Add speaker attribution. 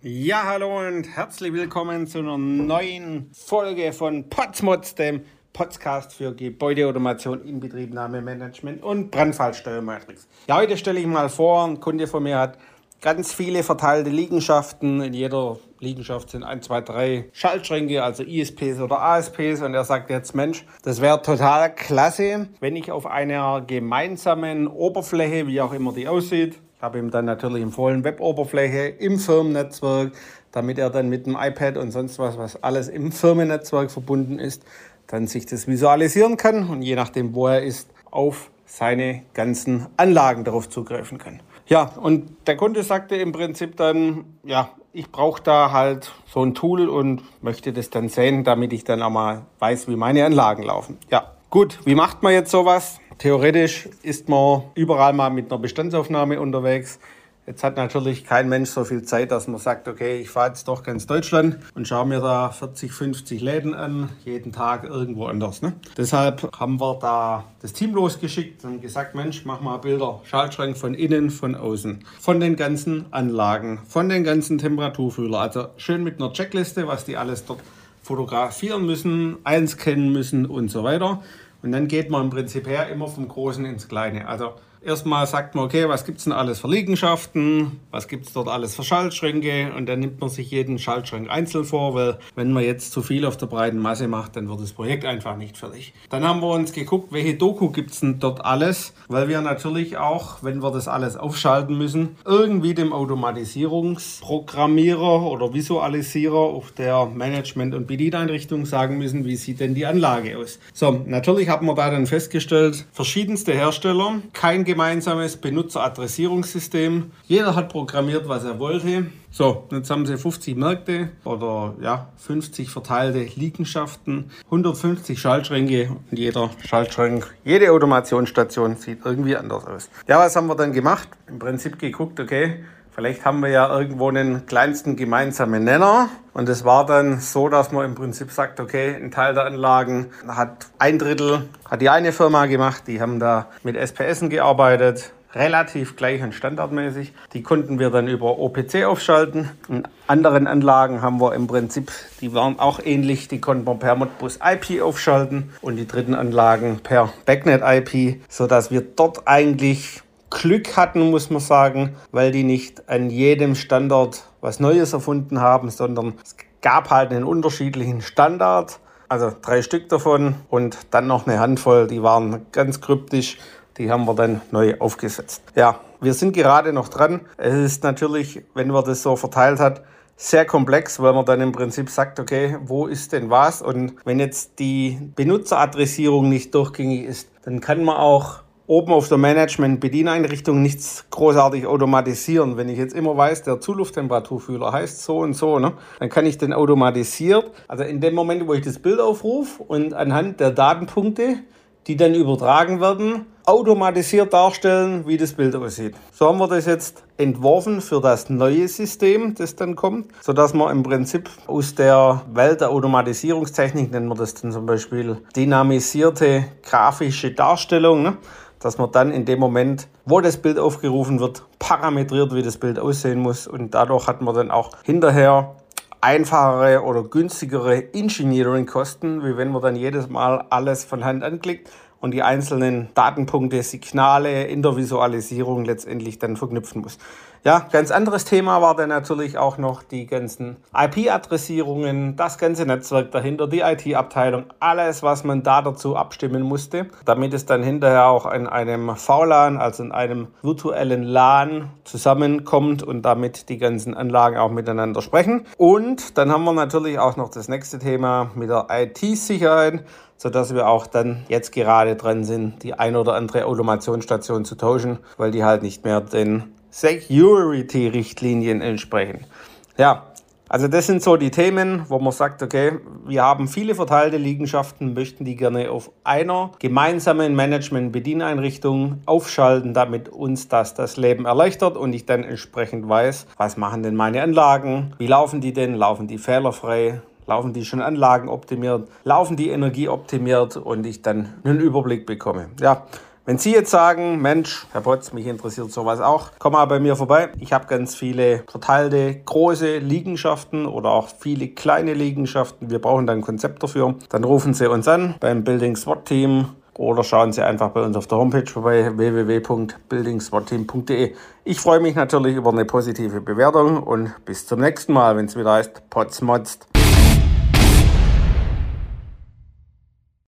Speaker 1: Ja, hallo und herzlich willkommen zu einer neuen Folge von Potsmods, dem Podcast für Gebäudeautomation, Inbetriebnahme, Management und Brandfallsteuermatrix. Ja, heute stelle ich mal vor, ein Kunde von mir hat ganz viele verteilte Liegenschaften. In jeder Liegenschaft sind ein, zwei, drei Schaltschränke, also ISPs oder ASPs. Und er sagt jetzt, Mensch, das wäre total klasse, wenn ich auf einer gemeinsamen Oberfläche, wie auch immer die aussieht, habe ihm dann natürlich empfohlen, Web-Oberfläche im Firmennetzwerk, damit er dann mit dem iPad und sonst was, was alles im Firmennetzwerk verbunden ist, dann sich das visualisieren kann und je nachdem, wo er ist, auf seine ganzen Anlagen darauf zugreifen kann. Ja, und der Kunde sagte im Prinzip dann, ja, ich brauche da halt so ein Tool und möchte das dann sehen, damit ich dann auch mal weiß, wie meine Anlagen laufen. Ja, gut, wie macht man jetzt sowas? Theoretisch ist man überall mal mit einer Bestandsaufnahme unterwegs. Jetzt hat natürlich kein Mensch so viel Zeit, dass man sagt, okay, ich fahre jetzt doch ganz Deutschland und schaue mir da 40, 50 Läden an, jeden Tag irgendwo anders. Ne? Deshalb haben wir da das Team losgeschickt und gesagt, Mensch, mach mal Bilder, Schaltschrank von innen, von außen, von den ganzen Anlagen, von den ganzen Temperaturfühler. Also schön mit einer Checkliste, was die alles dort fotografieren müssen, einscannen müssen und so weiter. Und dann geht man im Prinzip her immer vom Großen ins Kleine. Also Erstmal sagt man, okay, was gibt es denn alles für Liegenschaften? Was gibt es dort alles für Schaltschränke? Und dann nimmt man sich jeden Schaltschrank einzeln vor, weil wenn man jetzt zu viel auf der breiten Masse macht, dann wird das Projekt einfach nicht fertig. Dann haben wir uns geguckt, welche Doku gibt es denn dort alles? Weil wir natürlich auch, wenn wir das alles aufschalten müssen, irgendwie dem Automatisierungsprogrammierer oder Visualisierer auf der Management- und Bedieneinrichtung sagen müssen, wie sieht denn die Anlage aus? So, natürlich haben wir da dann festgestellt, verschiedenste Hersteller, kein gemeinsames Benutzeradressierungssystem. Jeder hat programmiert, was er wollte. So, jetzt haben sie 50 Märkte oder ja, 50 verteilte Liegenschaften, 150 Schaltschränke und jeder Schaltschrank, jede Automationsstation sieht irgendwie anders aus. Ja, was haben wir dann gemacht? Im Prinzip geguckt, okay, Vielleicht haben wir ja irgendwo einen kleinsten gemeinsamen Nenner. Und es war dann so, dass man im Prinzip sagt, okay, ein Teil der Anlagen hat ein Drittel, hat die eine Firma gemacht, die haben da mit SPS gearbeitet, relativ gleich und standardmäßig. Die konnten wir dann über OPC aufschalten. In anderen Anlagen haben wir im Prinzip, die waren auch ähnlich, die konnten wir per Modbus IP aufschalten und die dritten Anlagen per Backnet IP, sodass wir dort eigentlich Glück hatten, muss man sagen, weil die nicht an jedem Standort was Neues erfunden haben, sondern es gab halt einen unterschiedlichen Standard. Also drei Stück davon und dann noch eine Handvoll, die waren ganz kryptisch. Die haben wir dann neu aufgesetzt. Ja, wir sind gerade noch dran. Es ist natürlich, wenn man das so verteilt hat, sehr komplex, weil man dann im Prinzip sagt, okay, wo ist denn was? Und wenn jetzt die Benutzeradressierung nicht durchgängig ist, dann kann man auch oben auf der Management-Bedieneinrichtung nichts großartig automatisieren. Wenn ich jetzt immer weiß, der Zulufttemperaturfühler heißt so und so, ne, dann kann ich den automatisiert, also in dem Moment, wo ich das Bild aufrufe und anhand der Datenpunkte, die dann übertragen werden, automatisiert darstellen, wie das Bild aussieht. So haben wir das jetzt entworfen für das neue System, das dann kommt, sodass man im Prinzip aus der Welt der Automatisierungstechnik, nennen wir das dann zum Beispiel dynamisierte grafische Darstellung, ne? Dass man dann in dem Moment, wo das Bild aufgerufen wird, parametriert, wie das Bild aussehen muss. Und dadurch hat man dann auch hinterher einfachere oder günstigere Engineering-Kosten, wie wenn man dann jedes Mal alles von Hand anklickt und die einzelnen Datenpunkte, Signale in der Visualisierung letztendlich dann verknüpfen muss. Ja, ganz anderes Thema war dann natürlich auch noch die ganzen IP-Adressierungen, das ganze Netzwerk dahinter, die IT-Abteilung, alles, was man da dazu abstimmen musste, damit es dann hinterher auch in einem VLAN, also in einem virtuellen LAN zusammenkommt und damit die ganzen Anlagen auch miteinander sprechen. Und dann haben wir natürlich auch noch das nächste Thema mit der IT-Sicherheit sodass wir auch dann jetzt gerade dran sind, die ein oder andere Automationsstation zu tauschen, weil die halt nicht mehr den Security-Richtlinien entsprechen. Ja, also das sind so die Themen, wo man sagt, okay, wir haben viele verteilte Liegenschaften, möchten die gerne auf einer gemeinsamen Management-Bedieneinrichtung aufschalten, damit uns das das Leben erleichtert und ich dann entsprechend weiß, was machen denn meine Anlagen, wie laufen die denn, laufen die fehlerfrei, laufen die schon Anlagen optimiert, laufen die Energie optimiert? Und ich dann einen Überblick bekomme. Ja, Wenn Sie jetzt sagen, Mensch, Herr Potz, mich interessiert sowas auch, komm mal bei mir vorbei. Ich habe ganz viele verteilte große Liegenschaften oder auch viele kleine Liegenschaften. Wir brauchen dann ein Konzept dafür. Dann rufen Sie uns an beim Building SWAT Team oder schauen Sie einfach bei uns auf der Homepage vorbei www.buildingswatteam.de. Ich freue mich natürlich über eine positive Bewertung und bis zum nächsten Mal, wenn es wieder heißt Potsmotzt.